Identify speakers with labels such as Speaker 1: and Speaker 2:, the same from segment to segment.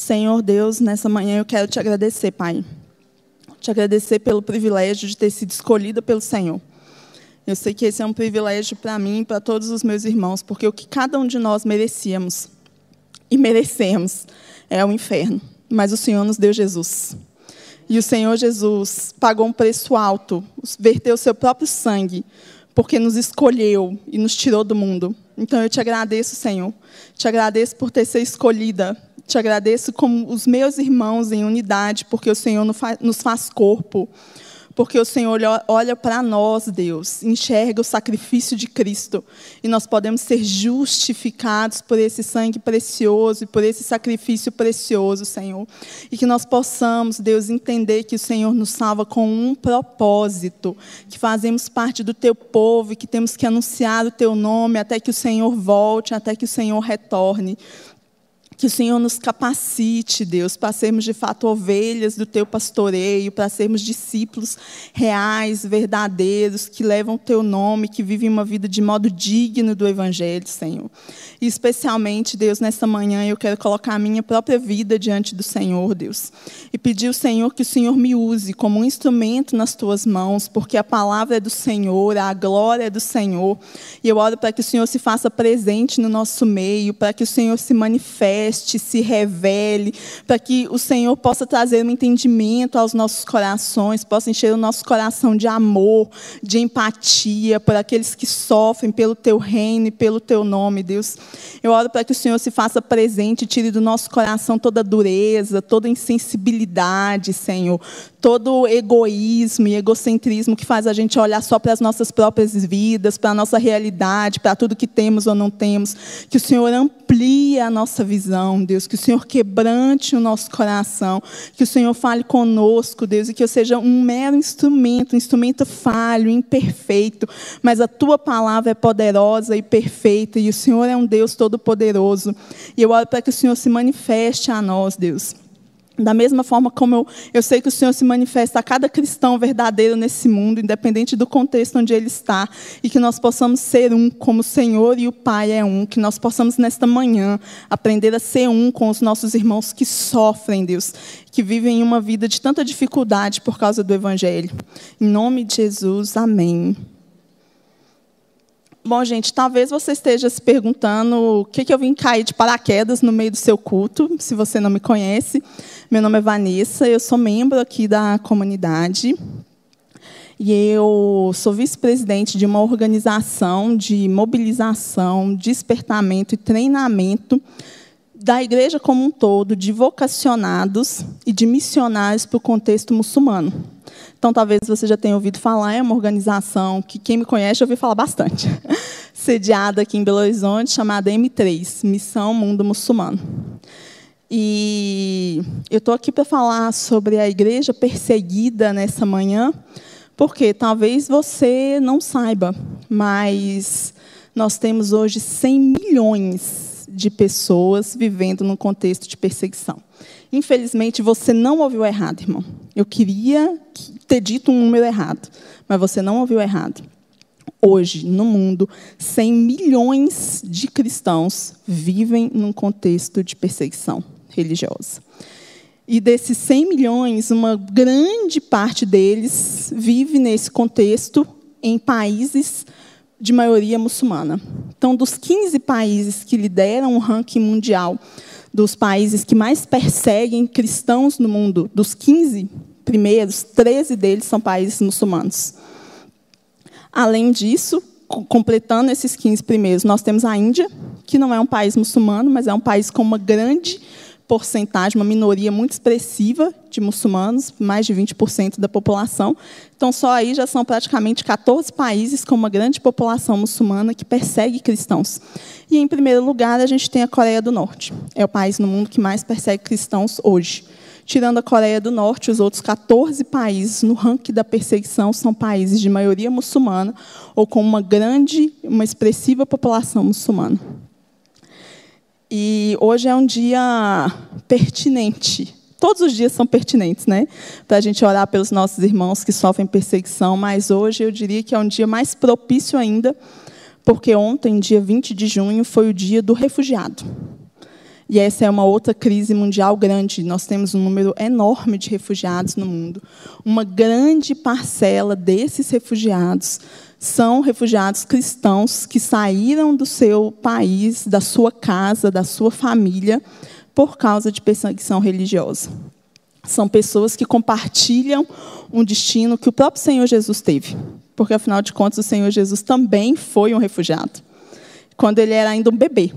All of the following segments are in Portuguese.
Speaker 1: Senhor Deus, nessa manhã eu quero te agradecer, Pai. Te agradecer pelo privilégio de ter sido escolhida pelo Senhor. Eu sei que esse é um privilégio para mim e para todos os meus irmãos, porque o que cada um de nós merecíamos e merecemos é o inferno. Mas o Senhor nos deu Jesus. E o Senhor Jesus pagou um preço alto, verteu o seu próprio sangue, porque nos escolheu e nos tirou do mundo. Então eu te agradeço, Senhor. Te agradeço por ter sido escolhida te agradeço como os meus irmãos em unidade, porque o Senhor nos faz corpo. Porque o Senhor olha para nós, Deus, enxerga o sacrifício de Cristo. E nós podemos ser justificados por esse sangue precioso e por esse sacrifício precioso, Senhor. E que nós possamos, Deus, entender que o Senhor nos salva com um propósito. Que fazemos parte do teu povo e que temos que anunciar o teu nome até que o Senhor volte, até que o Senhor retorne. Que o Senhor nos capacite, Deus, para sermos de fato ovelhas do teu pastoreio, para sermos discípulos reais, verdadeiros, que levam o teu nome, que vivem uma vida de modo digno do Evangelho, Senhor. E especialmente, Deus, nessa manhã eu quero colocar a minha própria vida diante do Senhor, Deus. E pedir ao Senhor que o Senhor me use como um instrumento nas tuas mãos, porque a palavra é do Senhor, a glória é do Senhor. E eu oro para que o Senhor se faça presente no nosso meio, para que o Senhor se manifeste manifeste, se revele, para que o Senhor possa trazer um entendimento aos nossos corações, possa encher o nosso coração de amor, de empatia por aqueles que sofrem pelo teu reino e pelo teu nome, Deus. Eu oro para que o Senhor se faça presente, tire do nosso coração toda dureza, toda insensibilidade, Senhor, todo egoísmo e egocentrismo que faz a gente olhar só para as nossas próprias vidas, para a nossa realidade, para tudo que temos ou não temos. Que o Senhor amplie a nossa visão, Deus. Que o Senhor quebrante o nosso coração. Que o Senhor fale conosco, Deus, e que eu seja um mero instrumento, um instrumento falho, imperfeito. Mas a tua palavra é poderosa e perfeita, e o Senhor é um Deus todo-poderoso. E eu oro para que o Senhor se manifeste a nós, Deus. Da mesma forma como eu, eu sei que o Senhor se manifesta a cada cristão verdadeiro nesse mundo, independente do contexto onde ele está, e que nós possamos ser um como o Senhor e o Pai é um, que nós possamos nesta manhã aprender a ser um com os nossos irmãos que sofrem, Deus, que vivem uma vida de tanta dificuldade por causa do Evangelho. Em nome de Jesus, amém. Bom, gente, talvez você esteja se perguntando o que, que eu vim cair de paraquedas no meio do seu culto, se você não me conhece. Meu nome é Vanessa, eu sou membro aqui da comunidade. E eu sou vice-presidente de uma organização de mobilização, despertamento e treinamento da igreja como um todo, de vocacionados e de missionários para o contexto muçulmano. Então, talvez você já tenha ouvido falar, é uma organização que quem me conhece já ouviu falar bastante. Sediada aqui em Belo Horizonte, chamada M3, Missão Mundo Muçulmano. E eu estou aqui para falar sobre a igreja perseguida nessa manhã, porque talvez você não saiba, mas nós temos hoje 100 milhões de pessoas vivendo num contexto de perseguição. Infelizmente, você não ouviu errado, irmão. Eu queria ter dito um número errado, mas você não ouviu errado. Hoje, no mundo, 100 milhões de cristãos vivem num contexto de perseguição religiosa. E desses 100 milhões, uma grande parte deles vive nesse contexto em países de maioria muçulmana. Então, dos 15 países que lideram o ranking mundial dos países que mais perseguem cristãos no mundo, dos 15 primeiros, 13 deles são países muçulmanos. Além disso, completando esses 15 primeiros, nós temos a Índia, que não é um país muçulmano, mas é um país com uma grande porcentagem, uma minoria muito expressiva de muçulmanos, mais de 20% da população. Então, só aí já são praticamente 14 países com uma grande população muçulmana que persegue cristãos. E, em primeiro lugar, a gente tem a Coreia do Norte. É o país no mundo que mais persegue cristãos hoje. Tirando a Coreia do Norte, os outros 14 países no ranking da perseguição são países de maioria muçulmana ou com uma grande, uma expressiva população muçulmana. E hoje é um dia pertinente. Todos os dias são pertinentes, né? Para a gente orar pelos nossos irmãos que sofrem perseguição, mas hoje eu diria que é um dia mais propício ainda, porque ontem, dia 20 de junho, foi o dia do refugiado. E essa é uma outra crise mundial grande. Nós temos um número enorme de refugiados no mundo. Uma grande parcela desses refugiados são refugiados cristãos que saíram do seu país, da sua casa, da sua família, por causa de perseguição religiosa. São pessoas que compartilham um destino que o próprio Senhor Jesus teve. Porque, afinal de contas, o Senhor Jesus também foi um refugiado. Quando ele era ainda um bebê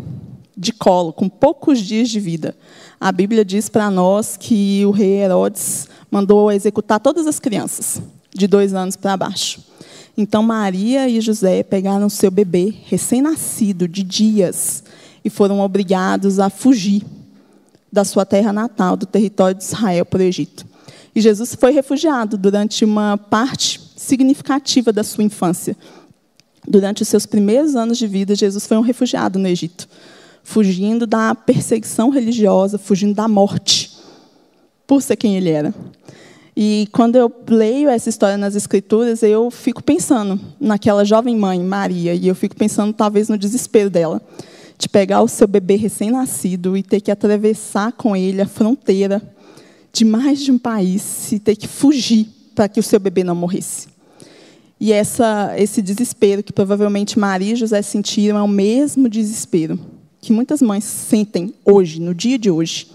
Speaker 1: de colo, com poucos dias de vida. A Bíblia diz para nós que o rei Herodes mandou executar todas as crianças, de dois anos para baixo. Então, Maria e José pegaram seu bebê recém-nascido, de dias, e foram obrigados a fugir da sua terra natal, do território de Israel, para o Egito. E Jesus foi refugiado durante uma parte significativa da sua infância. Durante os seus primeiros anos de vida, Jesus foi um refugiado no Egito fugindo da perseguição religiosa, fugindo da morte, por ser quem ele era. E quando eu leio essa história nas Escrituras, eu fico pensando naquela jovem mãe, Maria, e eu fico pensando talvez no desespero dela, de pegar o seu bebê recém-nascido e ter que atravessar com ele a fronteira de mais de um país e ter que fugir para que o seu bebê não morresse. E essa, esse desespero que provavelmente Maria e José sentiram é o mesmo desespero que muitas mães sentem hoje, no dia de hoje,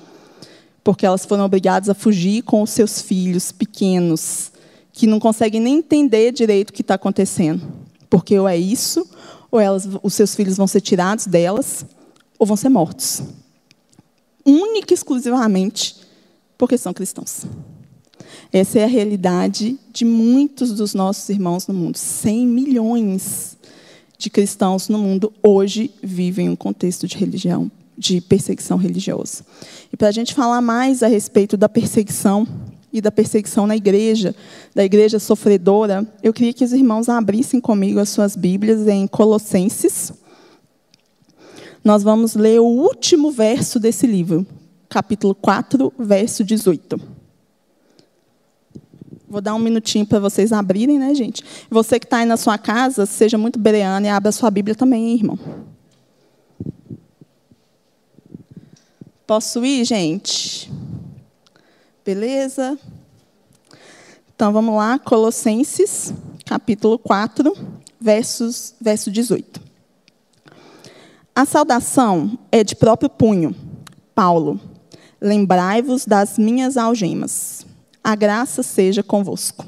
Speaker 1: porque elas foram obrigadas a fugir com os seus filhos pequenos, que não conseguem nem entender direito o que está acontecendo, porque ou é isso, ou elas, os seus filhos vão ser tirados delas, ou vão ser mortos, única e exclusivamente porque são cristãos. Essa é a realidade de muitos dos nossos irmãos no mundo. 100 milhões de cristãos no mundo hoje vivem um contexto de religião, de perseguição religiosa. E para a gente falar mais a respeito da perseguição e da perseguição na igreja, da igreja sofredora, eu queria que os irmãos abrissem comigo as suas Bíblias em Colossenses. Nós vamos ler o último verso desse livro, capítulo 4, verso 18. Vou dar um minutinho para vocês abrirem, né, gente? Você que está aí na sua casa, seja muito bereano e abra sua Bíblia também, hein, irmão. Posso ir, gente? Beleza? Então vamos lá, Colossenses, capítulo 4, versos, verso 18. A saudação é de próprio punho. Paulo, lembrai-vos das minhas algemas a graça seja convosco.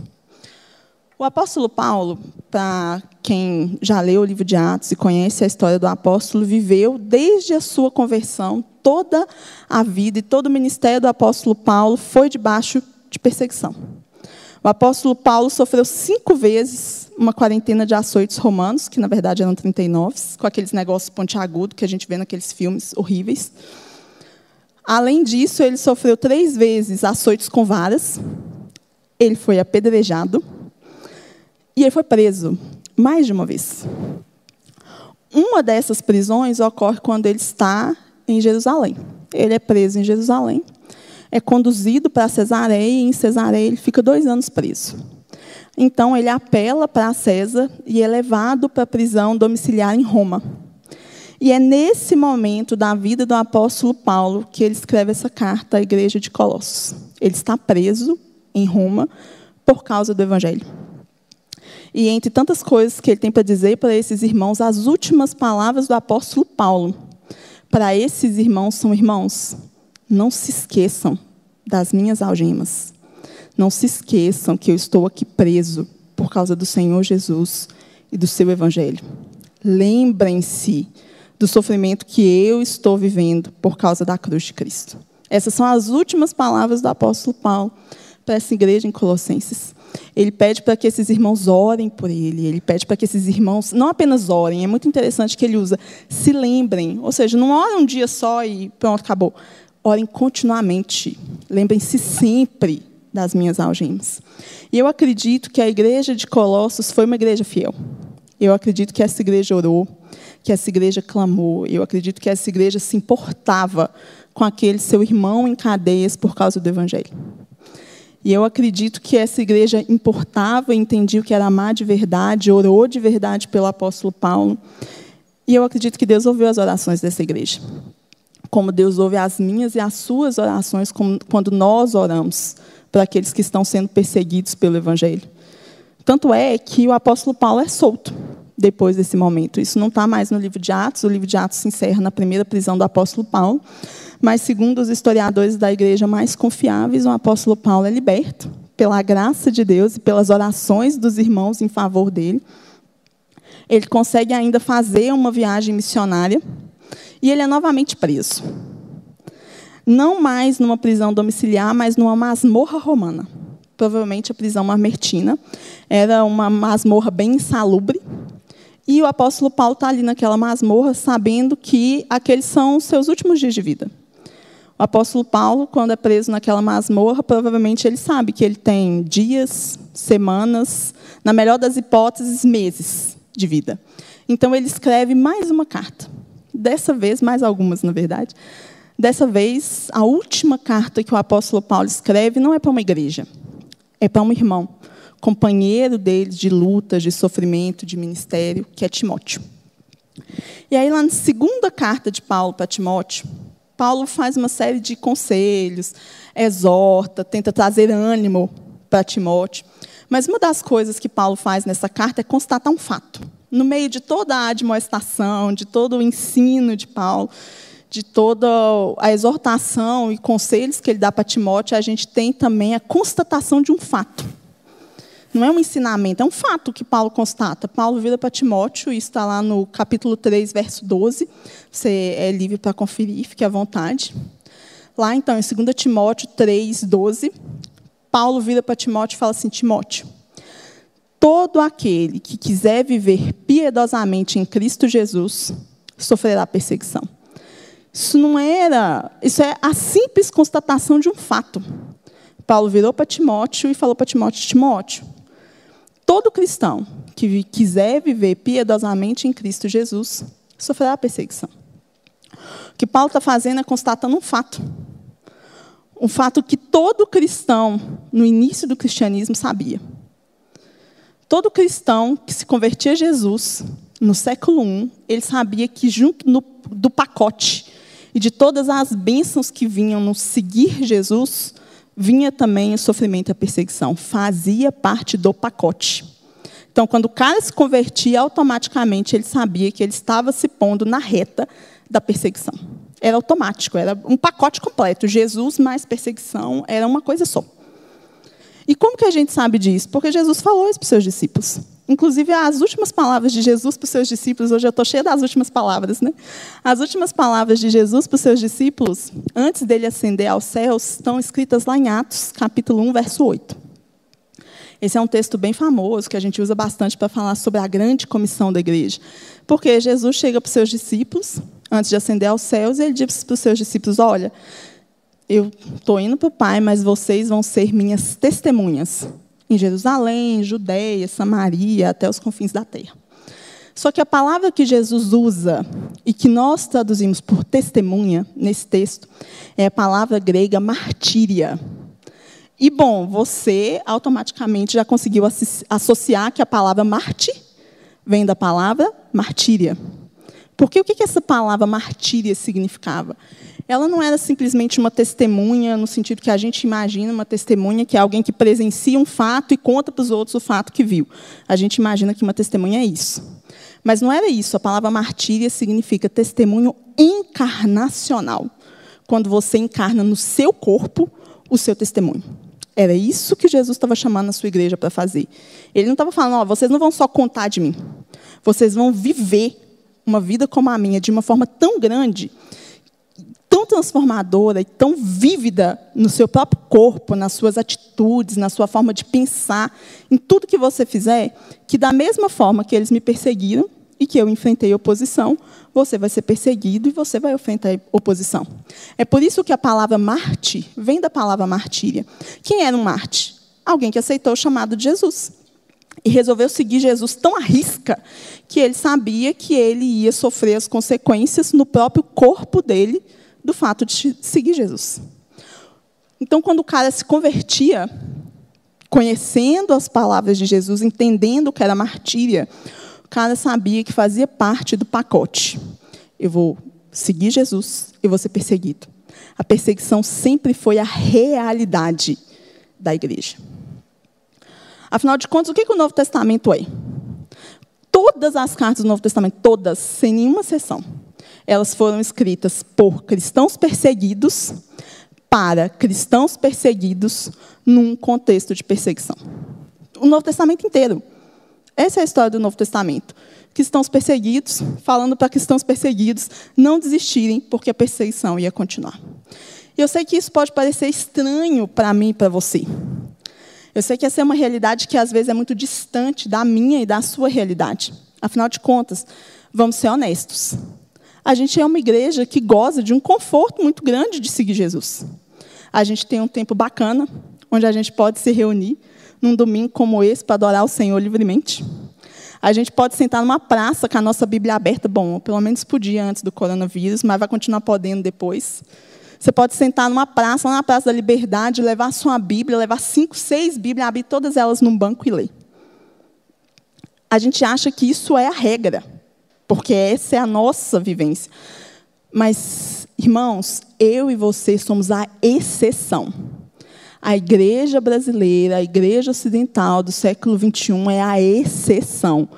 Speaker 1: O apóstolo Paulo, para quem já leu o livro de Atos e conhece a história do apóstolo, viveu desde a sua conversão, toda a vida e todo o ministério do apóstolo Paulo foi debaixo de perseguição. O apóstolo Paulo sofreu cinco vezes uma quarentena de açoites romanos, que na verdade eram 39, com aqueles negócios pontiagudos que a gente vê naqueles filmes horríveis. Além disso, ele sofreu três vezes açoites com varas, ele foi apedrejado e ele foi preso mais de uma vez. Uma dessas prisões ocorre quando ele está em Jerusalém. Ele é preso em Jerusalém, é conduzido para Cesareia e em Cesareia ele fica dois anos preso. Então ele apela para César e é levado para a prisão domiciliar em Roma. E é nesse momento da vida do apóstolo Paulo que ele escreve essa carta à igreja de Colossos. Ele está preso em Roma por causa do evangelho. E entre tantas coisas que ele tem para dizer para esses irmãos, as últimas palavras do apóstolo Paulo para esses irmãos são: irmãos, não se esqueçam das minhas algemas. Não se esqueçam que eu estou aqui preso por causa do Senhor Jesus e do seu evangelho. Lembrem-se do sofrimento que eu estou vivendo por causa da cruz de Cristo. Essas são as últimas palavras do apóstolo Paulo para essa igreja em Colossenses. Ele pede para que esses irmãos orem por ele, ele pede para que esses irmãos não apenas orem, é muito interessante que ele usa, se lembrem, ou seja, não orem um dia só e pronto, acabou. Orem continuamente, lembrem-se sempre das minhas algemas. E eu acredito que a igreja de Colossos foi uma igreja fiel. Eu acredito que essa igreja orou, que essa igreja clamou. Eu acredito que essa igreja se importava com aquele seu irmão em cadeias por causa do Evangelho. E eu acredito que essa igreja importava, entendia o que era amar de verdade, orou de verdade pelo apóstolo Paulo. E eu acredito que Deus ouviu as orações dessa igreja. como Deus ouve as minhas e as suas orações quando nós oramos para aqueles que estão sendo perseguidos pelo Evangelho. Tanto é que o apóstolo Paulo é solto depois desse momento. Isso não está mais no livro de Atos, o livro de Atos se encerra na primeira prisão do apóstolo Paulo, mas, segundo os historiadores da igreja mais confiáveis, o apóstolo Paulo é liberto pela graça de Deus e pelas orações dos irmãos em favor dele. Ele consegue ainda fazer uma viagem missionária e ele é novamente preso. Não mais numa prisão domiciliar, mas numa masmorra romana. Provavelmente a prisão mamertina. Era uma masmorra bem insalubre. E o apóstolo Paulo está ali naquela masmorra, sabendo que aqueles são os seus últimos dias de vida. O apóstolo Paulo, quando é preso naquela masmorra, provavelmente ele sabe que ele tem dias, semanas, na melhor das hipóteses, meses de vida. Então ele escreve mais uma carta. Dessa vez, mais algumas, na verdade. Dessa vez, a última carta que o apóstolo Paulo escreve não é para uma igreja, é para um irmão, companheiro dele de lutas, de sofrimento, de ministério, que é Timóteo. E aí, lá na segunda carta de Paulo para Timóteo, Paulo faz uma série de conselhos, exorta, tenta trazer ânimo para Timóteo. Mas uma das coisas que Paulo faz nessa carta é constatar um fato. No meio de toda a admoestação, de todo o ensino de Paulo, de toda a exortação e conselhos que ele dá para Timóteo, a gente tem também a constatação de um fato. Não é um ensinamento, é um fato que Paulo constata. Paulo vira para Timóteo, e está lá no capítulo 3, verso 12. Você é livre para conferir, fique à vontade. Lá, então, em 2 Timóteo 3, 12, Paulo vira para Timóteo e fala assim: Timóteo, todo aquele que quiser viver piedosamente em Cristo Jesus sofrerá perseguição. Isso não era, isso é a simples constatação de um fato. Paulo virou para Timóteo e falou para Timóteo: Timóteo, todo cristão que quiser viver piedosamente em Cristo Jesus sofrerá perseguição. O que Paulo está fazendo é constatando um fato. Um fato que todo cristão, no início do cristianismo, sabia. Todo cristão que se convertia a Jesus, no século I, ele sabia que, junto no, do pacote e de todas as bênçãos que vinham no seguir Jesus, vinha também o sofrimento e a perseguição. Fazia parte do pacote. Então, quando o cara se convertia, automaticamente ele sabia que ele estava se pondo na reta da perseguição. Era automático, era um pacote completo. Jesus mais perseguição era uma coisa só. E como que a gente sabe disso? Porque Jesus falou isso para os seus discípulos. Inclusive, as últimas palavras de Jesus para os seus discípulos, hoje eu estou cheia das últimas palavras, né? As últimas palavras de Jesus para os seus discípulos, antes dele ascender aos céus, estão escritas lá em Atos, capítulo 1, verso 8. Esse é um texto bem famoso, que a gente usa bastante para falar sobre a grande comissão da igreja. Porque Jesus chega para os seus discípulos, antes de ascender aos céus, e ele diz para os seus discípulos: Olha, eu estou indo para o Pai, mas vocês vão ser minhas testemunhas em Jerusalém, Judeia, Samaria, até os confins da terra. Só que a palavra que Jesus usa e que nós traduzimos por testemunha nesse texto é a palavra grega martíria. E, bom, você automaticamente já conseguiu associar que a palavra Marte vem da palavra martíria. Porque o que essa palavra martíria significava? Ela não era simplesmente uma testemunha, no sentido que a gente imagina uma testemunha, que é alguém que presencia um fato e conta para os outros o fato que viu. A gente imagina que uma testemunha é isso. Mas não era isso. A palavra martíria significa testemunho encarnacional. Quando você encarna no seu corpo o seu testemunho. Era isso que Jesus estava chamando a sua igreja para fazer. Ele não estava falando, oh, vocês não vão só contar de mim. Vocês vão viver uma vida como a minha de uma forma tão grande tão transformadora e tão vívida no seu próprio corpo, nas suas atitudes, na sua forma de pensar, em tudo que você fizer, que da mesma forma que eles me perseguiram e que eu enfrentei oposição, você vai ser perseguido e você vai enfrentar oposição. É por isso que a palavra Marte vem da palavra martíria. Quem era um Marte? Alguém que aceitou o chamado de Jesus. E resolveu seguir Jesus tão à risca que ele sabia que ele ia sofrer as consequências no próprio corpo dele do fato de seguir Jesus. Então, quando o cara se convertia, conhecendo as palavras de Jesus, entendendo que era martíria, o cara sabia que fazia parte do pacote. Eu vou seguir Jesus e você perseguido. A perseguição sempre foi a realidade da igreja. Afinal de contas, o que, que o Novo Testamento é? Todas as cartas do Novo Testamento, todas, sem nenhuma exceção, elas foram escritas por cristãos perseguidos para cristãos perseguidos num contexto de perseguição. O Novo Testamento inteiro. Essa é a história do Novo Testamento. Cristãos perseguidos, falando para cristãos perseguidos não desistirem, porque a perseguição ia continuar. E eu sei que isso pode parecer estranho para mim e para você. Eu sei que essa é uma realidade que às vezes é muito distante da minha e da sua realidade. Afinal de contas, vamos ser honestos. A gente é uma igreja que goza de um conforto muito grande de seguir Jesus. A gente tem um tempo bacana, onde a gente pode se reunir num domingo como esse para adorar o Senhor livremente. A gente pode sentar numa praça com a nossa Bíblia aberta, bom, pelo menos podia antes do coronavírus, mas vai continuar podendo depois. Você pode sentar numa praça, lá na Praça da Liberdade, levar sua Bíblia, levar cinco, seis Bíblias, abrir todas elas num banco e ler. A gente acha que isso é a regra, porque essa é a nossa vivência. Mas, irmãos, eu e você somos a exceção. A igreja brasileira, a igreja ocidental do século XXI é a exceção.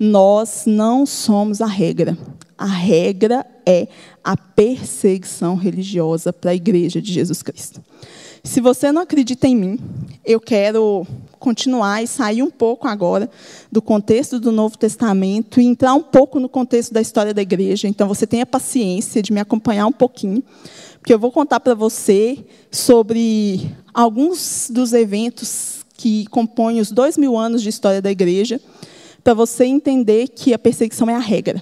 Speaker 1: Nós não somos a regra. A regra é a perseguição religiosa para a igreja de Jesus Cristo. Se você não acredita em mim, eu quero continuar e sair um pouco agora do contexto do Novo Testamento e entrar um pouco no contexto da história da igreja. Então, você tenha paciência de me acompanhar um pouquinho, porque eu vou contar para você sobre alguns dos eventos que compõem os dois mil anos de história da igreja, para você entender que a perseguição é a regra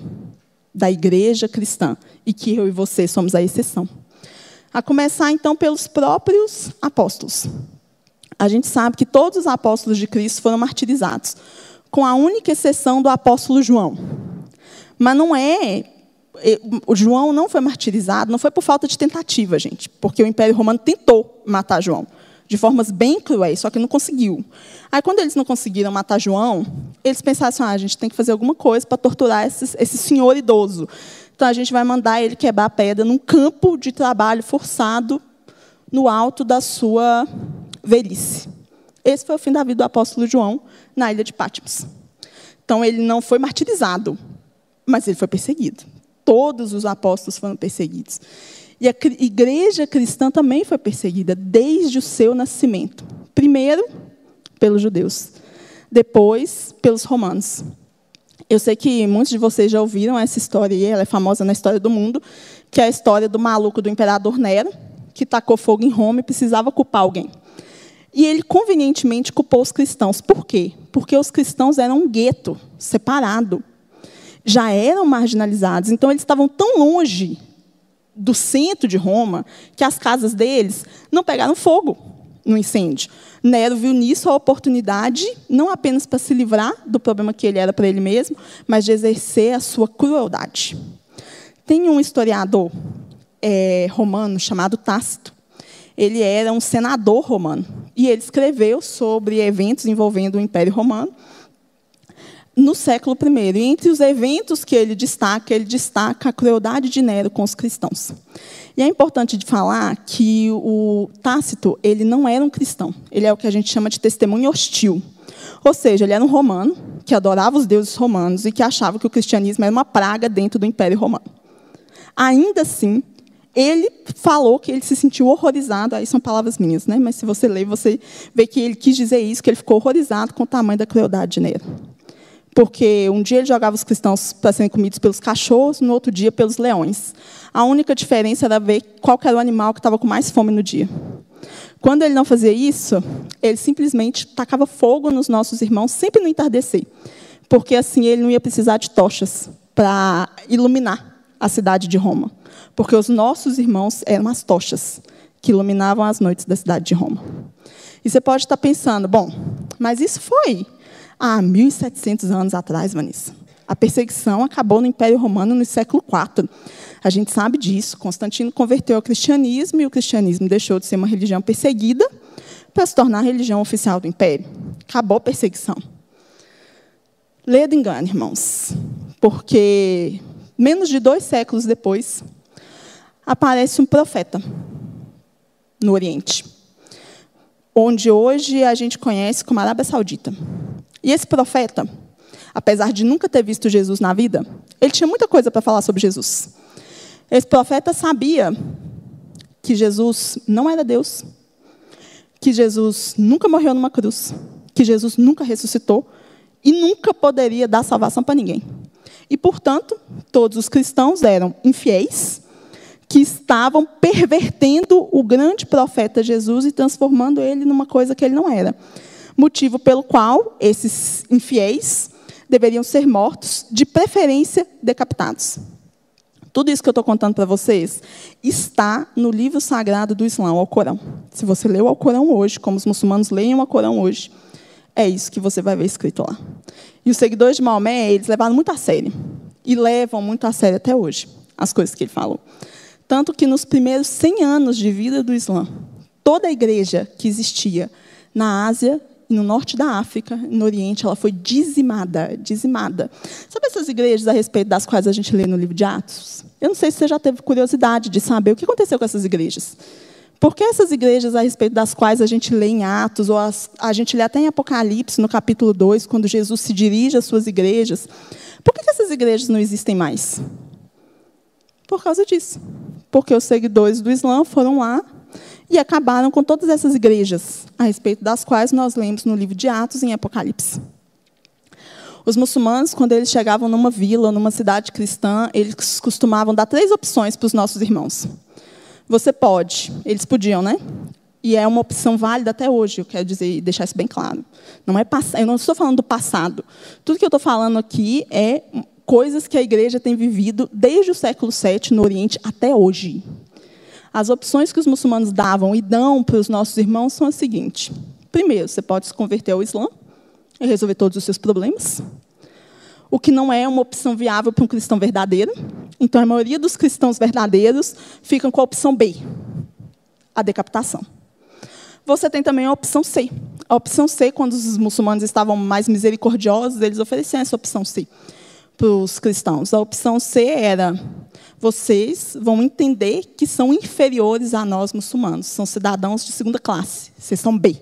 Speaker 1: da igreja cristã e que eu e você somos a exceção. A começar, então, pelos próprios apóstolos. A gente sabe que todos os apóstolos de Cristo foram martirizados, com a única exceção do apóstolo João. Mas não é. O João não foi martirizado, não foi por falta de tentativa, gente, porque o Império Romano tentou matar João de formas bem cruéis, só que não conseguiu. Aí, quando eles não conseguiram matar João, eles pensaram assim: ah, a gente tem que fazer alguma coisa para torturar esse, senhor idoso. Então, a gente vai mandar ele quebrar pedra num campo de trabalho forçado no alto da sua velhice. Esse foi o fim da vida do apóstolo João na ilha de Patmos. Então, ele não foi martirizado, mas ele foi perseguido. Todos os apóstolos foram perseguidos. E a igreja cristã também foi perseguida desde o seu nascimento. Primeiro, pelos judeus, depois, pelos romanos. Eu sei que muitos de vocês já ouviram essa história, e ela é famosa na história do mundo, que é a história do maluco do imperador Nero, que tacou fogo em Roma e precisava culpar alguém. E ele convenientemente culpou os cristãos. Por quê? Porque os cristãos eram um gueto, separado. Já eram marginalizados. Então, eles estavam tão longe do centro de Roma que as casas deles não pegaram fogo no incêndio. Nero viu nisso a oportunidade, não apenas para se livrar do problema que ele era para ele mesmo, mas de exercer a sua crueldade. Tem um historiador é, romano chamado Tácito. Ele era um senador romano e ele escreveu sobre eventos envolvendo o Império Romano no século I. E entre os eventos que ele destaca, ele destaca a crueldade de Nero com os cristãos. E é importante de falar que o Tácito ele não era um cristão. Ele é o que a gente chama de testemunho hostil. Ou seja, ele era um romano que adorava os deuses romanos e que achava que o cristianismo era uma praga dentro do Império Romano. Ainda assim, ele falou que ele se sentiu horrorizado, aí são palavras minhas, né? mas se você ler, você vê que ele quis dizer isso, que ele ficou horrorizado com o tamanho da crueldade de Nero porque um dia ele jogava os cristãos para serem comidos pelos cachorros, no outro dia pelos leões. A única diferença era ver qual era o animal que estava com mais fome no dia. Quando ele não fazia isso, ele simplesmente tacava fogo nos nossos irmãos, sempre no entardecer, porque assim ele não ia precisar de tochas para iluminar a cidade de Roma, porque os nossos irmãos eram as tochas que iluminavam as noites da cidade de Roma. E você pode estar pensando, bom, mas isso foi há 1.700 anos atrás, Vanessa. A perseguição acabou no Império Romano no século IV. A gente sabe disso. Constantino converteu ao cristianismo e o cristianismo deixou de ser uma religião perseguida para se tornar a religião oficial do Império. Acabou a perseguição. Ledo engano, irmãos, porque menos de dois séculos depois, aparece um profeta no Oriente, onde hoje a gente conhece como Arábia Saudita. E esse profeta, apesar de nunca ter visto Jesus na vida, ele tinha muita coisa para falar sobre Jesus. Esse profeta sabia que Jesus não era Deus, que Jesus nunca morreu numa cruz, que Jesus nunca ressuscitou e nunca poderia dar salvação para ninguém. E, portanto, todos os cristãos eram infiéis, que estavam pervertendo o grande profeta Jesus e transformando ele numa coisa que ele não era. Motivo pelo qual esses infiéis deveriam ser mortos, de preferência decapitados. Tudo isso que eu estou contando para vocês está no livro sagrado do Islã, o Alcorão. Se você leu o Alcorão hoje, como os muçulmanos leem o Alcorão hoje, é isso que você vai ver escrito lá. E os seguidores de Maomé, eles levaram muito a sério. E levam muito a sério até hoje as coisas que ele falou. Tanto que nos primeiros 100 anos de vida do Islã, toda a igreja que existia na Ásia e no norte da África, no Oriente, ela foi dizimada, dizimada. Sabe essas igrejas a respeito das quais a gente lê no livro de Atos? Eu não sei se você já teve curiosidade de saber o que aconteceu com essas igrejas. Por que essas igrejas a respeito das quais a gente lê em Atos, ou as, a gente lê até em Apocalipse, no capítulo 2, quando Jesus se dirige às suas igrejas, por que essas igrejas não existem mais? Por causa disso. Porque os seguidores do Islã foram lá e acabaram com todas essas igrejas, a respeito das quais nós lemos no livro de Atos em Apocalipse. Os muçulmanos, quando eles chegavam numa vila, numa cidade cristã, eles costumavam dar três opções para os nossos irmãos. Você pode, eles podiam, né? E é uma opção válida até hoje, eu quero dizer, deixar isso bem claro. Não é eu não estou falando do passado. Tudo que eu estou falando aqui é coisas que a igreja tem vivido desde o século VII no Oriente até hoje. As opções que os muçulmanos davam e dão para os nossos irmãos são as seguintes. Primeiro, você pode se converter ao Islã e resolver todos os seus problemas. O que não é uma opção viável para um cristão verdadeiro. Então, a maioria dos cristãos verdadeiros ficam com a opção B, a decapitação. Você tem também a opção C. A opção C, quando os muçulmanos estavam mais misericordiosos, eles ofereciam essa opção C para os cristãos. A opção C era vocês vão entender que são inferiores a nós muçulmanos, são cidadãos de segunda classe, vocês são B.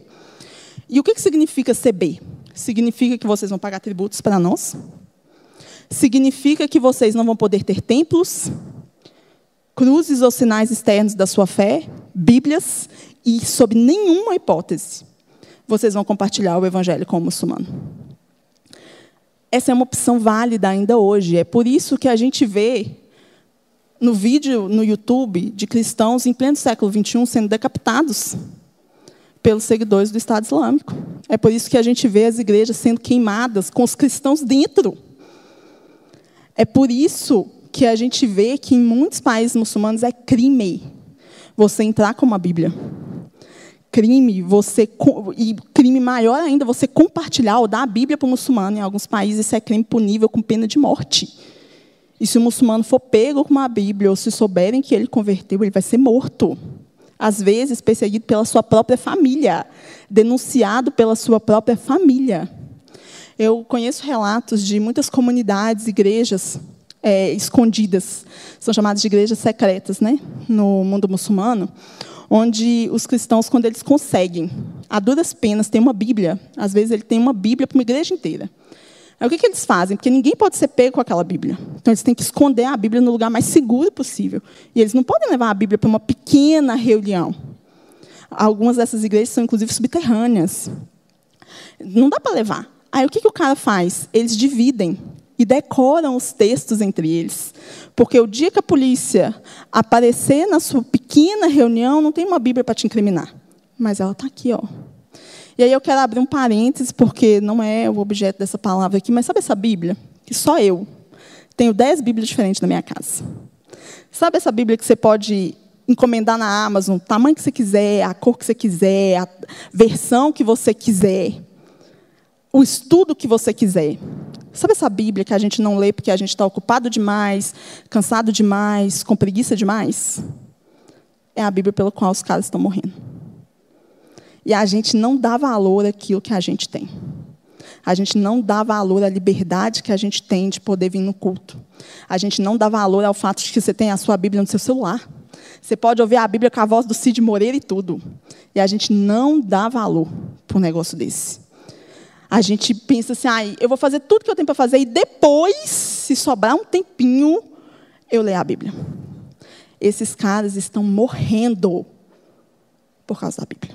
Speaker 1: E o que significa ser B? Significa que vocês vão pagar tributos para nós, significa que vocês não vão poder ter templos, cruzes ou sinais externos da sua fé, Bíblias, e, sob nenhuma hipótese, vocês vão compartilhar o evangelho com o muçulmano. Essa é uma opção válida ainda hoje. É por isso que a gente vê no vídeo no YouTube de cristãos em pleno século XXI sendo decapitados pelos seguidores do Estado Islâmico. É por isso que a gente vê as igrejas sendo queimadas com os cristãos dentro. É por isso que a gente vê que em muitos países muçulmanos é crime você entrar com uma Bíblia. Crime, você e crime maior ainda, você compartilhar ou dar a Bíblia para o muçulmano. Em alguns países isso é crime punível com pena de morte. E se o muçulmano for pego com uma Bíblia, ou se souberem que ele converteu, ele vai ser morto. Às vezes, perseguido pela sua própria família, denunciado pela sua própria família. Eu conheço relatos de muitas comunidades, igrejas é, escondidas, são chamadas de igrejas secretas, né, no mundo muçulmano, onde os cristãos, quando eles conseguem, a duras penas, ter uma Bíblia, às vezes ele tem uma Bíblia para uma igreja inteira. Aí o que, que eles fazem? Porque ninguém pode ser pego com aquela Bíblia. Então eles têm que esconder a Bíblia no lugar mais seguro possível. E eles não podem levar a Bíblia para uma pequena reunião. Algumas dessas igrejas são, inclusive, subterrâneas. Não dá para levar. Aí o que, que o cara faz? Eles dividem e decoram os textos entre eles. Porque o dia que a polícia aparecer na sua pequena reunião, não tem uma Bíblia para te incriminar. Mas ela está aqui, ó. E aí eu quero abrir um parêntese, porque não é o objeto dessa palavra aqui, mas sabe essa Bíblia? Que só eu tenho dez Bíblias diferentes na minha casa. Sabe essa Bíblia que você pode encomendar na Amazon, tamanho que você quiser, a cor que você quiser, a versão que você quiser, o estudo que você quiser. Sabe essa Bíblia que a gente não lê porque a gente está ocupado demais, cansado demais, com preguiça demais? É a Bíblia pela qual os caras estão morrendo. E a gente não dá valor àquilo que a gente tem. A gente não dá valor à liberdade que a gente tem de poder vir no culto. A gente não dá valor ao fato de que você tem a sua Bíblia no seu celular. Você pode ouvir a Bíblia com a voz do Cid Moreira e tudo. E a gente não dá valor para um negócio desse. A gente pensa assim, ah, eu vou fazer tudo que eu tenho para fazer e depois, se sobrar um tempinho, eu leio a Bíblia. Esses caras estão morrendo por causa da Bíblia.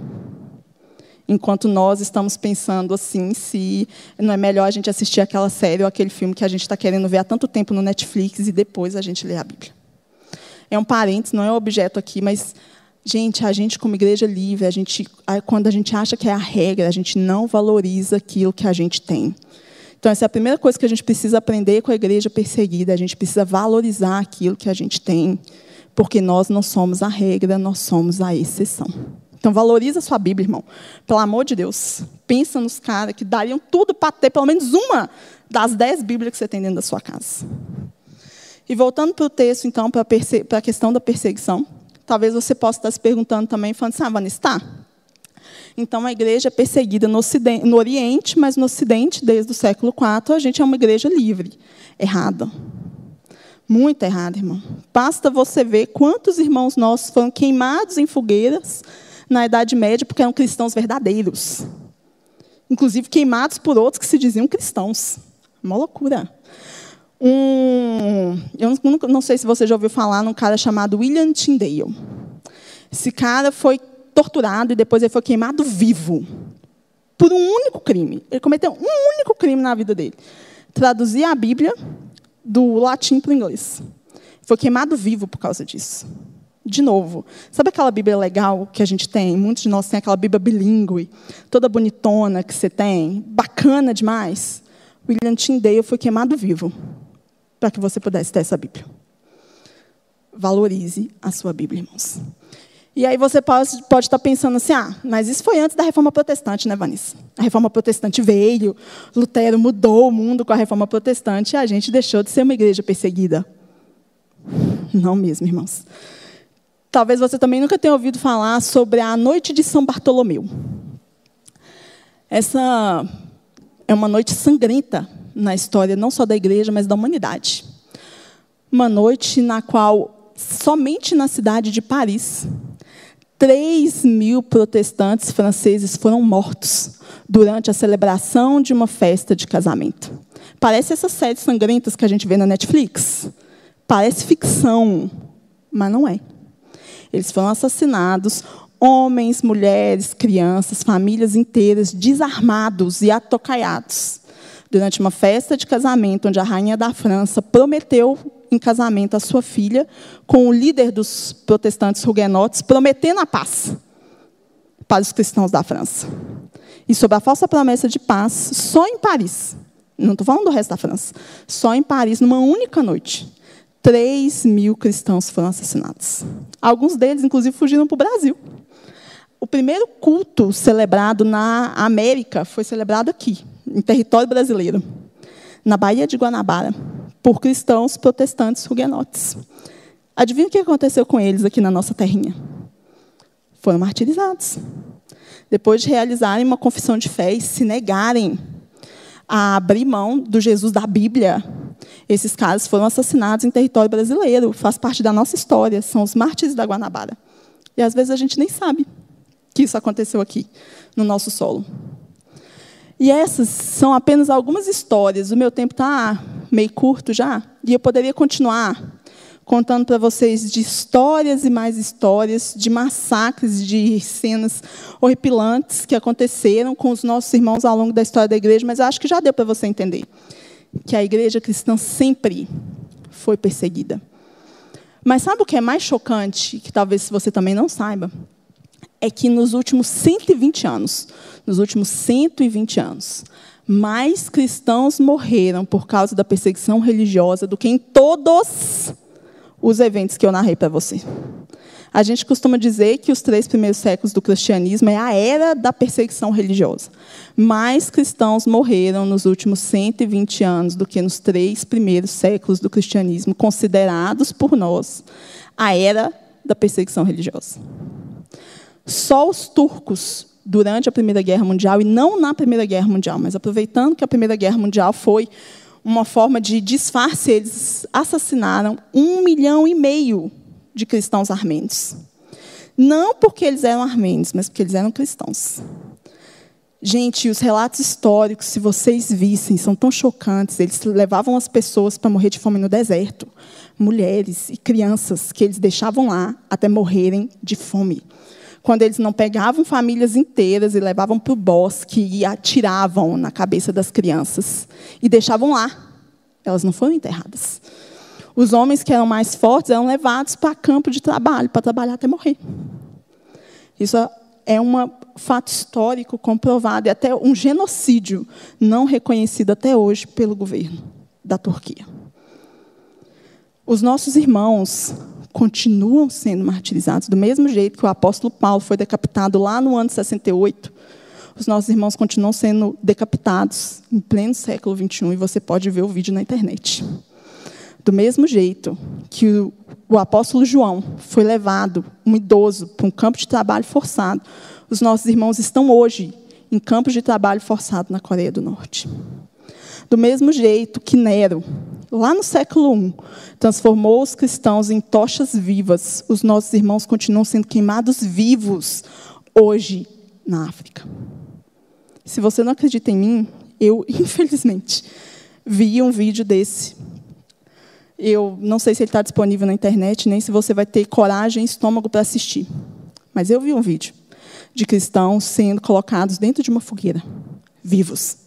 Speaker 1: Enquanto nós estamos pensando assim, se não é melhor a gente assistir aquela série ou aquele filme que a gente está querendo ver há tanto tempo no Netflix e depois a gente ler a Bíblia. É um parênteses, não é objeto aqui, mas, gente, a gente, como igreja livre, a gente, quando a gente acha que é a regra, a gente não valoriza aquilo que a gente tem. Então, essa é a primeira coisa que a gente precisa aprender com a igreja perseguida. A gente precisa valorizar aquilo que a gente tem, porque nós não somos a regra, nós somos a exceção. Então valoriza a sua Bíblia, irmão. Pelo amor de Deus. Pensa nos caras que dariam tudo para ter pelo menos uma das dez Bíblias que você tem dentro da sua casa. E voltando para o texto, então, para a questão da perseguição, talvez você possa estar se perguntando também, falando assim, ah, Vanessa, está. Então, a igreja é perseguida no, ocidente, no Oriente, mas no Ocidente, desde o século IV, a gente é uma igreja livre. Errada. Muito errada, irmão. Basta você ver quantos irmãos nossos foram queimados em fogueiras na Idade Média porque eram cristãos verdadeiros. Inclusive queimados por outros que se diziam cristãos. Uma loucura. Um, eu não, não sei se você já ouviu falar num cara chamado William Tyndale. Esse cara foi torturado e depois ele foi queimado vivo por um único crime. Ele cometeu um único crime na vida dele: traduzir a Bíblia do latim para o inglês. Foi queimado vivo por causa disso de novo, sabe aquela Bíblia legal que a gente tem? Muitos de nós têm aquela Bíblia bilíngue, toda bonitona que você tem, bacana demais. William Tyndale foi queimado vivo para que você pudesse ter essa Bíblia. Valorize a sua Bíblia, irmãos. E aí você pode, pode estar pensando assim, ah, mas isso foi antes da Reforma Protestante, né, Vanessa? A Reforma Protestante veio, Lutero mudou o mundo com a Reforma Protestante e a gente deixou de ser uma igreja perseguida. Não mesmo, irmãos. Talvez você também nunca tenha ouvido falar sobre a Noite de São Bartolomeu. Essa é uma noite sangrenta na história, não só da igreja, mas da humanidade. Uma noite na qual, somente na cidade de Paris, 3 mil protestantes franceses foram mortos durante a celebração de uma festa de casamento. Parece essas séries sangrentas que a gente vê na Netflix. Parece ficção, mas não é. Eles foram assassinados, homens, mulheres, crianças, famílias inteiras, desarmados e atocaiados, durante uma festa de casamento onde a rainha da França prometeu em casamento a sua filha com o líder dos protestantes huguenotes, prometendo a paz para os cristãos da França. E sob a falsa promessa de paz, só em Paris, não estou falando do resto da França, só em Paris, numa única noite, 3 mil cristãos foram assassinados. Alguns deles, inclusive, fugiram para o Brasil. O primeiro culto celebrado na América foi celebrado aqui, em território brasileiro, na Baía de Guanabara, por cristãos protestantes huguenotes. Adivinha o que aconteceu com eles aqui na nossa terrinha? Foram martirizados. Depois de realizarem uma confissão de fé e se negarem a abrir mão do Jesus da Bíblia, esses caras foram assassinados em território brasileiro, faz parte da nossa história, são os mártires da Guanabara. E às vezes a gente nem sabe que isso aconteceu aqui, no nosso solo. E essas são apenas algumas histórias. O meu tempo está meio curto já, e eu poderia continuar contando para vocês de histórias e mais histórias, de massacres, de cenas horripilantes que aconteceram com os nossos irmãos ao longo da história da igreja, mas acho que já deu para você entender que a igreja cristã sempre foi perseguida. Mas sabe o que é mais chocante, que talvez você também não saiba? É que nos últimos 120 anos, nos últimos 120 anos, mais cristãos morreram por causa da perseguição religiosa do que em todos os eventos que eu narrei para você. A gente costuma dizer que os três primeiros séculos do cristianismo é a era da perseguição religiosa. Mais cristãos morreram nos últimos 120 anos do que nos três primeiros séculos do cristianismo, considerados por nós a era da perseguição religiosa. Só os turcos, durante a Primeira Guerra Mundial, e não na Primeira Guerra Mundial, mas aproveitando que a Primeira Guerra Mundial foi uma forma de disfarce, eles assassinaram um milhão e meio de cristãos armênios. Não porque eles eram armênios, mas porque eles eram cristãos. Gente, os relatos históricos, se vocês vissem, são tão chocantes. Eles levavam as pessoas para morrer de fome no deserto. Mulheres e crianças que eles deixavam lá até morrerem de fome. Quando eles não pegavam famílias inteiras e levavam para o bosque e atiravam na cabeça das crianças. E deixavam lá. Elas não foram enterradas. Os homens que eram mais fortes eram levados para campo de trabalho, para trabalhar até morrer. Isso é um fato histórico comprovado, e até um genocídio não reconhecido até hoje pelo governo da Turquia. Os nossos irmãos continuam sendo martirizados do mesmo jeito que o apóstolo Paulo foi decapitado lá no ano 68. Os nossos irmãos continuam sendo decapitados em pleno século 21 e você pode ver o vídeo na internet. Do mesmo jeito que o, o apóstolo João foi levado, um idoso, para um campo de trabalho forçado, os nossos irmãos estão hoje em campos de trabalho forçado na Coreia do Norte. Do mesmo jeito que Nero, lá no século I, transformou os cristãos em tochas vivas, os nossos irmãos continuam sendo queimados vivos hoje na África. Se você não acredita em mim, eu, infelizmente, vi um vídeo desse eu não sei se ele está disponível na internet, nem se você vai ter coragem e estômago para assistir. Mas eu vi um vídeo de cristãos sendo colocados dentro de uma fogueira, vivos.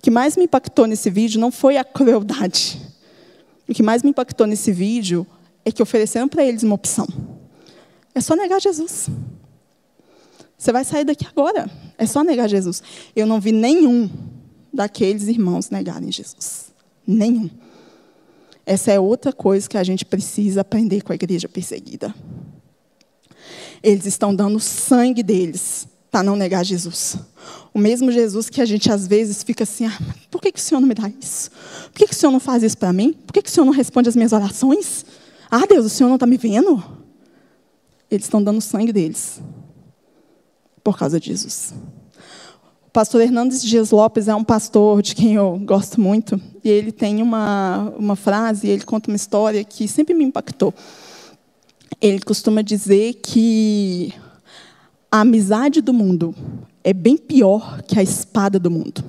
Speaker 1: O que mais me impactou nesse vídeo não foi a crueldade. O que mais me impactou nesse vídeo é que ofereceram para eles uma opção. É só negar Jesus. Você vai sair daqui agora. É só negar Jesus. Eu não vi nenhum daqueles irmãos negarem Jesus. Nenhum. Essa é outra coisa que a gente precisa aprender com a igreja perseguida. Eles estão dando sangue deles para não negar Jesus. O mesmo Jesus que a gente às vezes fica assim: ah, por que, que o Senhor não me dá isso? Por que, que o Senhor não faz isso para mim? Por que, que o Senhor não responde as minhas orações? Ah, Deus, o Senhor não está me vendo? Eles estão dando sangue deles por causa de Jesus. O pastor Hernandes Dias Lopes é um pastor de quem eu gosto muito, e ele tem uma, uma frase, ele conta uma história que sempre me impactou. Ele costuma dizer que a amizade do mundo é bem pior que a espada do mundo.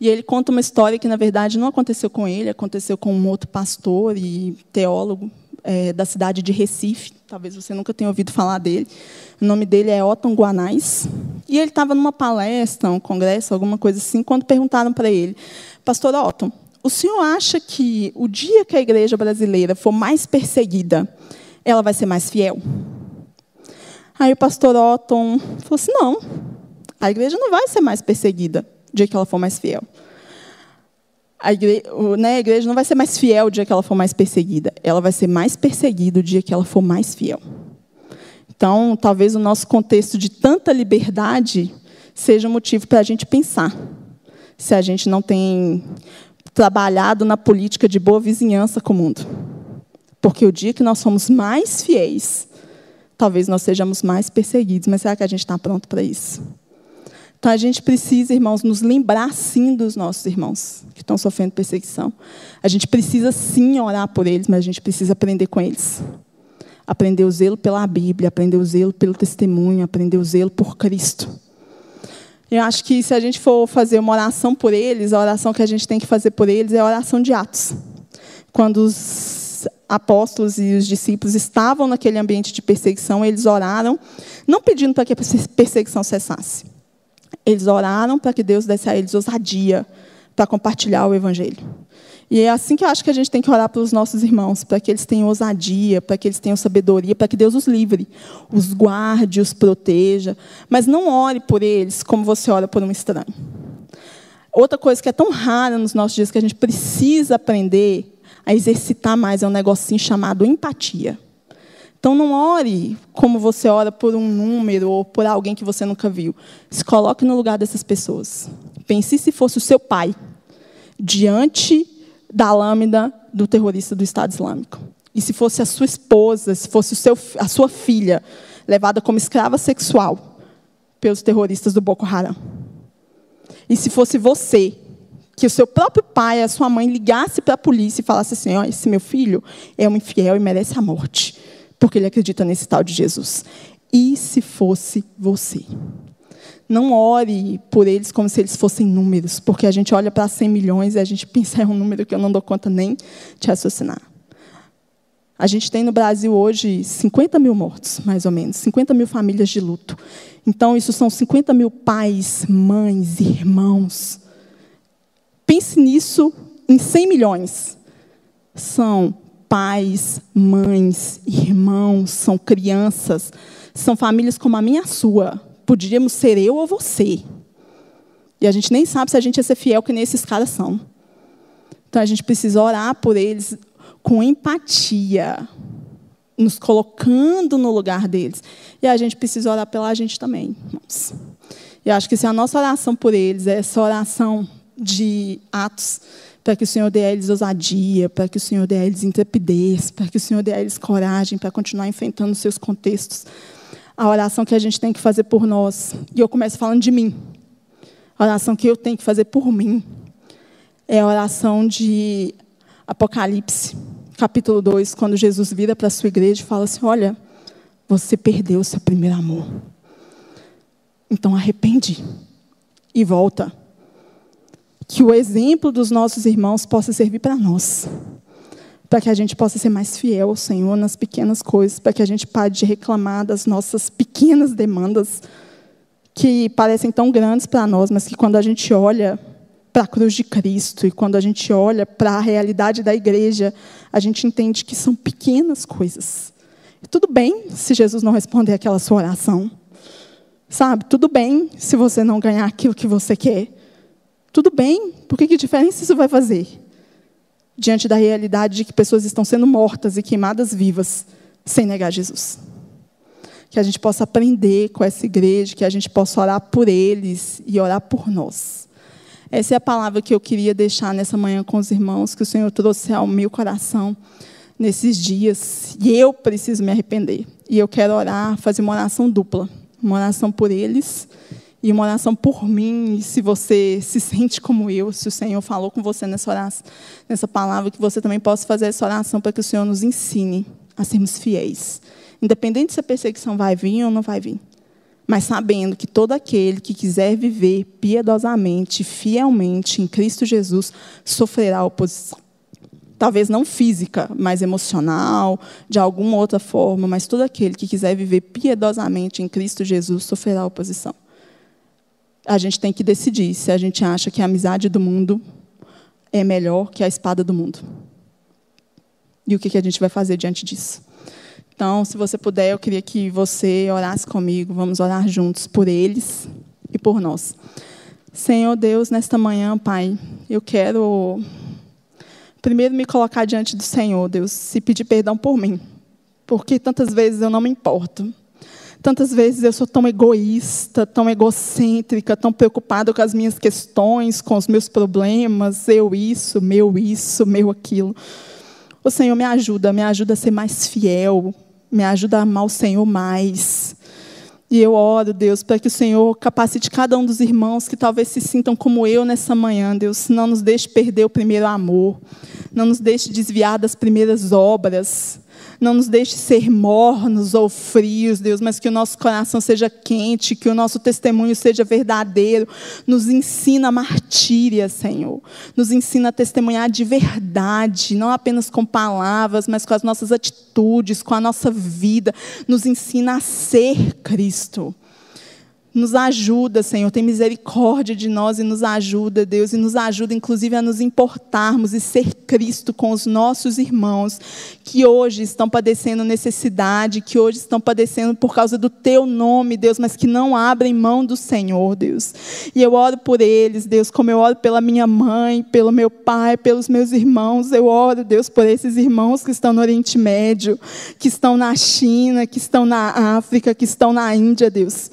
Speaker 1: E ele conta uma história que, na verdade, não aconteceu com ele, aconteceu com um outro pastor e teólogo é, da cidade de Recife. Talvez você nunca tenha ouvido falar dele. O nome dele é Otton Guanais. E ele estava numa palestra, um congresso, alguma coisa assim, quando perguntaram para ele, Pastor Otton, o senhor acha que o dia que a igreja brasileira for mais perseguida, ela vai ser mais fiel? Aí o pastor Otton falou assim: não, a igreja não vai ser mais perseguida o dia que ela for mais fiel a igreja, né, a igreja não vai ser mais fiel o dia que ela for mais perseguida. Ela vai ser mais perseguida o dia que ela for mais fiel. Então, talvez o nosso contexto de tanta liberdade seja motivo para a gente pensar se a gente não tem trabalhado na política de boa vizinhança com o mundo. Porque o dia que nós somos mais fiéis, talvez nós sejamos mais perseguidos. Mas será que a gente está pronto para isso? Então a gente precisa, irmãos, nos lembrar sim dos nossos irmãos que estão sofrendo perseguição. A gente precisa sim orar por eles, mas a gente precisa aprender com eles. Aprender o zelo pela Bíblia, aprender o zelo pelo testemunho, aprender o zelo por Cristo. Eu acho que se a gente for fazer uma oração por eles, a oração que a gente tem que fazer por eles é a oração de Atos. Quando os apóstolos e os discípulos estavam naquele ambiente de perseguição, eles oraram, não pedindo para que a perseguição cessasse, eles oraram para que Deus desse a eles ousadia para compartilhar o Evangelho. E é assim que eu acho que a gente tem que orar para os nossos irmãos, para que eles tenham ousadia, para que eles tenham sabedoria, para que Deus os livre, os guarde, os proteja. Mas não ore por eles como você ora por um estranho. Outra coisa que é tão rara nos nossos dias que a gente precisa aprender a exercitar mais é um negocinho chamado empatia. Então não ore como você ora por um número ou por alguém que você nunca viu. Se coloque no lugar dessas pessoas. Pense se fosse o seu pai diante da lâmina do terrorista do Estado Islâmico. E se fosse a sua esposa, se fosse seu, a sua filha levada como escrava sexual pelos terroristas do Boko Haram. E se fosse você que o seu próprio pai, a sua mãe, ligasse para a polícia e falasse assim: oh, esse meu filho é um infiel e merece a morte, porque ele acredita nesse tal de Jesus. E se fosse você? Não ore por eles como se eles fossem números, porque a gente olha para 100 milhões e a gente pensa é um número que eu não dou conta nem de raciocinar. A gente tem no Brasil hoje 50 mil mortos, mais ou menos, 50 mil famílias de luto. Então, isso são 50 mil pais, mães, irmãos. Pense nisso em 100 milhões. São pais, mães, irmãos, são crianças, são famílias como a minha a sua, Podíamos ser eu ou você. E a gente nem sabe se a gente ia ser fiel que nem esses caras são. Então a gente precisa orar por eles com empatia, nos colocando no lugar deles. E a gente precisa orar pela gente também, irmãos. E acho que se a nossa oração por eles é essa oração de atos, para que o Senhor dê a eles ousadia, para que o Senhor dê a eles intrepidez, para que o Senhor dê a eles coragem para continuar enfrentando os seus contextos a oração que a gente tem que fazer por nós. E eu começo falando de mim. A oração que eu tenho que fazer por mim é a oração de Apocalipse, capítulo 2, quando Jesus vira para a sua igreja e fala assim: Olha, você perdeu o seu primeiro amor. Então arrepende e volta. Que o exemplo dos nossos irmãos possa servir para nós para que a gente possa ser mais fiel ao Senhor nas pequenas coisas, para que a gente pare de reclamar das nossas pequenas demandas que parecem tão grandes para nós, mas que quando a gente olha para a cruz de Cristo e quando a gente olha para a realidade da igreja, a gente entende que são pequenas coisas. E tudo bem se Jesus não responder aquela sua oração. Sabe? Tudo bem se você não ganhar aquilo que você quer. Tudo bem, porque que diferença isso vai fazer? diante da realidade de que pessoas estão sendo mortas e queimadas vivas sem negar Jesus. Que a gente possa aprender com essa igreja, que a gente possa orar por eles e orar por nós. Essa é a palavra que eu queria deixar nessa manhã com os irmãos, que o Senhor trouxe ao meu coração nesses dias. E eu preciso me arrepender. E eu quero orar, fazer uma oração dupla. Uma oração por eles e uma oração por mim, e se você se sente como eu, se o Senhor falou com você nessa oração, nessa palavra, que você também possa fazer essa oração para que o Senhor nos ensine a sermos fiéis. Independente se a perseguição vai vir ou não vai vir. Mas sabendo que todo aquele que quiser viver piedosamente, fielmente em Cristo Jesus, sofrerá oposição. Talvez não física, mas emocional, de alguma outra forma, mas todo aquele que quiser viver piedosamente em Cristo Jesus sofrerá oposição a gente tem que decidir se a gente acha que a amizade do mundo é melhor que a espada do mundo. E o que a gente vai fazer diante disso? Então, se você puder, eu queria que você orasse comigo. Vamos orar juntos por eles e por nós. Senhor Deus, nesta manhã, Pai, eu quero primeiro me colocar diante do Senhor, Deus, e pedir perdão por mim, porque tantas vezes eu não me importo Tantas vezes eu sou tão egoísta, tão egocêntrica, tão preocupada com as minhas questões, com os meus problemas, eu isso, meu isso, meu aquilo. O Senhor me ajuda, me ajuda a ser mais fiel, me ajuda a amar o Senhor mais. E eu oro, Deus, para que o Senhor capacite cada um dos irmãos que talvez se sintam como eu nessa manhã, Deus. Não nos deixe perder o primeiro amor. Não nos deixe desviar das primeiras obras. Não nos deixe ser mornos ou frios, Deus, mas que o nosso coração seja quente, que o nosso testemunho seja verdadeiro. Nos ensina a martíria, Senhor. Nos ensina a testemunhar de verdade, não apenas com palavras, mas com as nossas atitudes, com a nossa vida. Nos ensina a ser Cristo. Nos ajuda, Senhor, tem misericórdia de nós e nos ajuda, Deus, e nos ajuda, inclusive, a nos importarmos e ser Cristo com os nossos irmãos que hoje estão padecendo necessidade, que hoje estão padecendo por causa do Teu nome, Deus, mas que não abrem mão do Senhor, Deus. E eu oro por eles, Deus, como eu oro pela minha mãe, pelo meu pai, pelos meus irmãos. Eu oro, Deus, por esses irmãos que estão no Oriente Médio, que estão na China, que estão na África, que estão na Índia, Deus.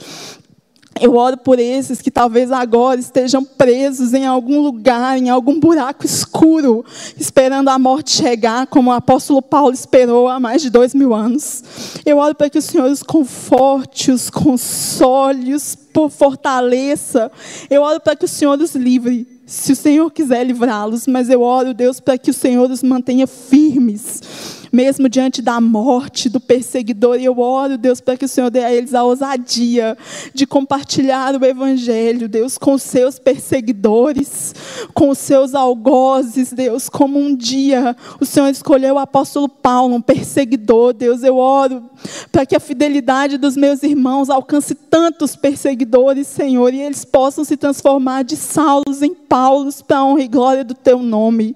Speaker 1: Eu oro por esses que talvez agora estejam presos em algum lugar, em algum buraco escuro, esperando a morte chegar, como o apóstolo Paulo esperou há mais de dois mil anos. Eu oro para que o Senhor os conforte, os console, os fortaleça. Eu oro para que o Senhor os livre se o Senhor quiser livrá-los, mas eu oro, Deus, para que o Senhor os mantenha firmes mesmo diante da morte do perseguidor. E eu oro, Deus, para que o Senhor dê a eles a ousadia de compartilhar o Evangelho, Deus, com os seus perseguidores, com os seus algozes, Deus, como um dia o Senhor escolheu o apóstolo Paulo, um perseguidor, Deus. Eu oro para que a fidelidade dos meus irmãos alcance tantos perseguidores, Senhor, e eles possam se transformar de Saulos em Paulos para a honra e glória do teu nome.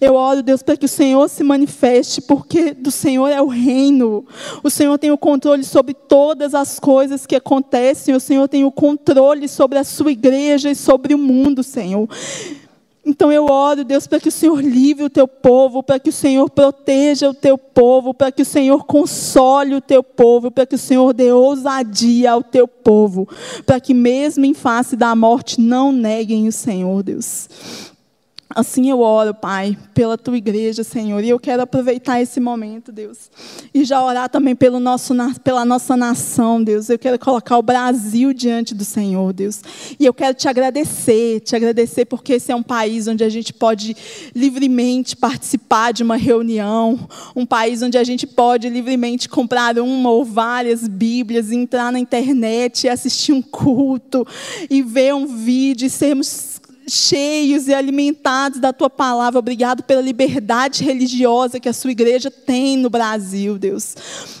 Speaker 1: Eu oro, Deus, para que o Senhor se manifeste, porque do Senhor é o reino. O Senhor tem o controle sobre todas as coisas que acontecem. O Senhor tem o controle sobre a sua igreja e sobre o mundo, Senhor. Então eu oro, Deus, para que o Senhor livre o teu povo, para que o Senhor proteja o teu povo, para que o Senhor console o teu povo, para que o Senhor dê ousadia ao teu povo, para que mesmo em face da morte não neguem o Senhor, Deus. Assim eu oro, Pai, pela tua igreja, Senhor. E eu quero aproveitar esse momento, Deus. E já orar também pelo nosso, pela nossa nação, Deus. Eu quero colocar o Brasil diante do Senhor, Deus. E eu quero te agradecer, te agradecer porque esse é um país onde a gente pode livremente participar de uma reunião. Um país onde a gente pode livremente comprar uma ou várias Bíblias, entrar na internet assistir um culto e ver um vídeo e sermos cheios e alimentados da tua palavra. Obrigado pela liberdade religiosa que a sua igreja tem no Brasil, Deus.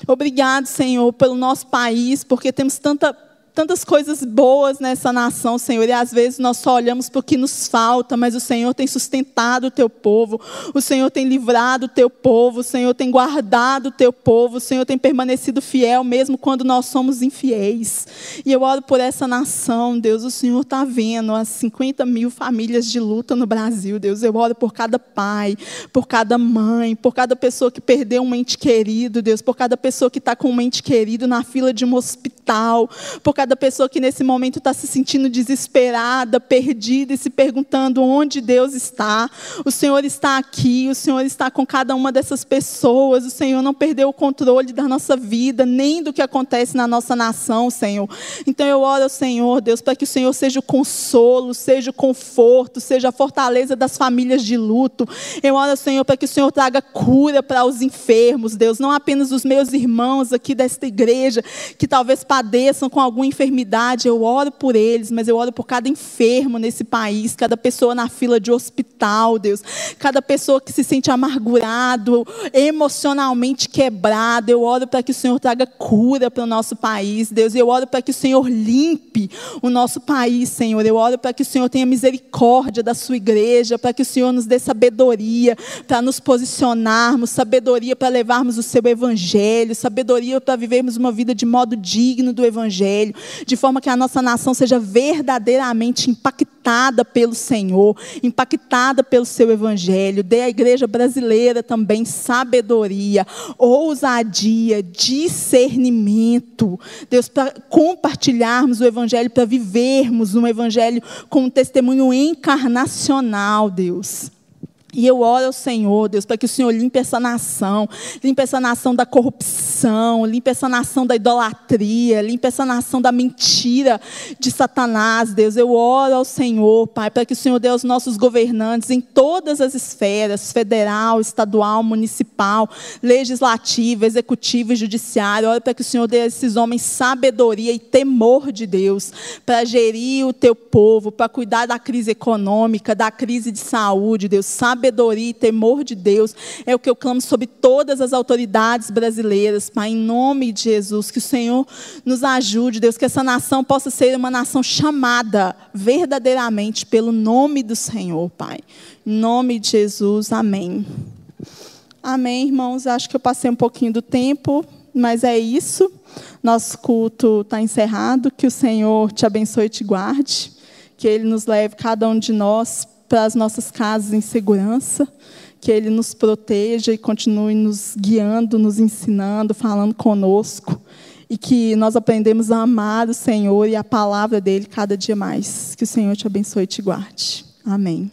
Speaker 1: Obrigado, Senhor, pelo nosso país, porque temos tanta tantas coisas boas nessa nação, Senhor, e às vezes nós só olhamos para o que nos falta, mas o Senhor tem sustentado o teu povo, o Senhor tem livrado o teu povo, o Senhor tem guardado o teu povo, o Senhor tem permanecido fiel mesmo quando nós somos infiéis. E eu oro por essa nação, Deus, o Senhor está vendo as 50 mil famílias de luta no Brasil, Deus, eu oro por cada pai, por cada mãe, por cada pessoa que perdeu um ente querido, Deus, por cada pessoa que está com um ente querido na fila de um hospital, por cada cada pessoa que nesse momento está se sentindo desesperada, perdida e se perguntando onde Deus está. O Senhor está aqui, o Senhor está com cada uma dessas pessoas. O Senhor não perdeu o controle da nossa vida, nem do que acontece na nossa nação, Senhor. Então eu oro ao Senhor, Deus, para que o Senhor seja o consolo, seja o conforto, seja a fortaleza das famílias de luto. Eu oro ao Senhor para que o Senhor traga cura para os enfermos, Deus, não apenas os meus irmãos aqui desta igreja que talvez padeçam com algum enfermidade, eu oro por eles, mas eu oro por cada enfermo nesse país, cada pessoa na fila de hospital, Deus, cada pessoa que se sente amargurado, emocionalmente quebrado. Eu oro para que o Senhor traga cura para o nosso país, Deus. Eu oro para que o Senhor limpe o nosso país, Senhor. Eu oro para que o Senhor tenha misericórdia da sua igreja, para que o Senhor nos dê sabedoria para nos posicionarmos, sabedoria para levarmos o seu evangelho, sabedoria para vivermos uma vida de modo digno do evangelho de forma que a nossa nação seja verdadeiramente impactada pelo Senhor, impactada pelo seu evangelho. Dê à igreja brasileira também sabedoria, ousadia, discernimento. Deus, para compartilharmos o evangelho, para vivermos um evangelho com um testemunho encarnacional, Deus. E eu oro ao Senhor, Deus, para que o Senhor limpe essa nação, limpe essa nação da corrupção, limpe essa nação da idolatria, limpe essa nação da mentira de Satanás, Deus. Eu oro ao Senhor, Pai, para que o Senhor dê aos nossos governantes em todas as esferas, federal, estadual, municipal, legislativa, executiva e judiciária. Oro para que o Senhor dê a esses homens sabedoria e temor de Deus, para gerir o teu povo, para cuidar da crise econômica, da crise de saúde, Deus. Sabe sabedoria e temor de Deus é o que eu clamo sobre todas as autoridades brasileiras, Pai, em nome de Jesus. Que o Senhor nos ajude, Deus, que essa nação possa ser uma nação chamada verdadeiramente pelo nome do Senhor, Pai. Em nome de Jesus, amém. Amém, irmãos. Acho que eu passei um pouquinho do tempo, mas é isso. Nosso culto está encerrado. Que o Senhor te abençoe e te guarde. Que Ele nos leve, cada um de nós, para as nossas casas em segurança, que Ele nos proteja e continue nos guiando, nos ensinando, falando conosco, e que nós aprendemos a amar o Senhor e a palavra dele cada dia mais. Que o Senhor te abençoe e te guarde. Amém.